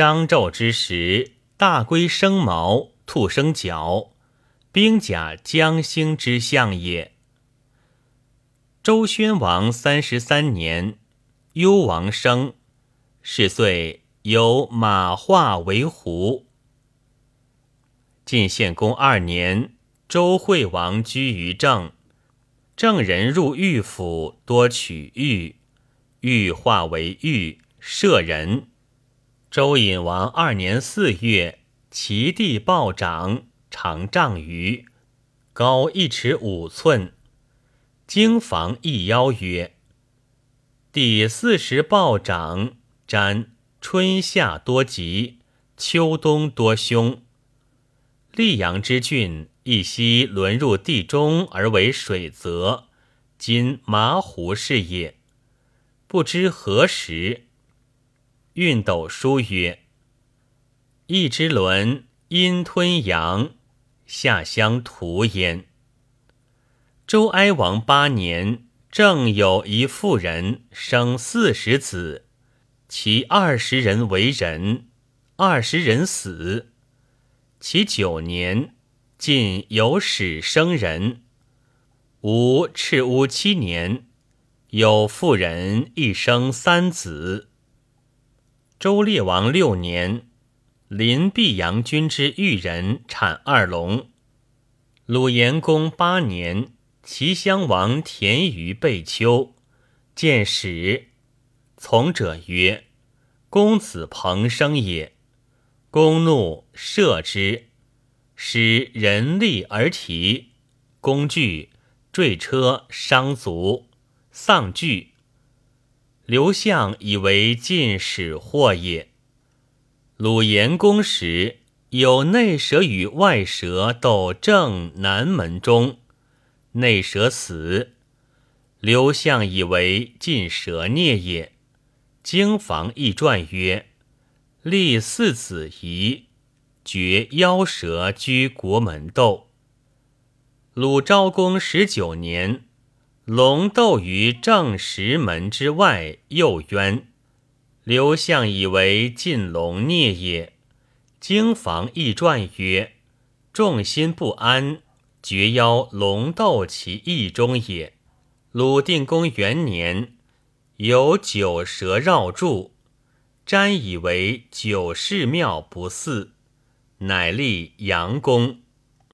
商纣之时，大龟生毛，兔生角，兵甲将兴之象也。周宣王三十三年，幽王生，是岁有马化为胡。晋献公二年，周惠王居于政，郑人入御府，多取玉，玉化为玉，舍人。周隐王二年四月，其地暴涨，长丈余，高一尺五寸。经房一邀曰：“第四时暴涨，瞻春夏多吉，秋冬多凶。溧阳之郡，一夕沦入地中而为水泽，今麻湖是也。不知何时。”熨斗书曰：“一之轮，阴吞阳，下相屠焉。”周哀王八年，正有一妇人生四十子，其二十人为人，二十人死。其九年，晋有始生人。吴赤乌七年，有妇人一生三子。周烈王六年，临毕阳君之玉人产二龙。鲁延公八年，齐襄王田于贝丘，见使，从者曰：“公子彭生也。”公怒，射之，使人力而提，公惧，坠车伤足，丧惧。刘向以为晋使祸也。鲁延公时，有内蛇与外蛇斗正南门中，内蛇死。刘向以为晋蛇孽也。经房易传曰：“立四子仪，绝妖蛇居国门斗。”鲁昭公十九年。龙斗于正石门之外，右渊。刘向以为进龙孽也。经房易传曰：“众心不安，绝妖龙斗其意中也。”鲁定公元年，有九蛇绕柱，瞻以为九世庙不祀，乃立阳宫。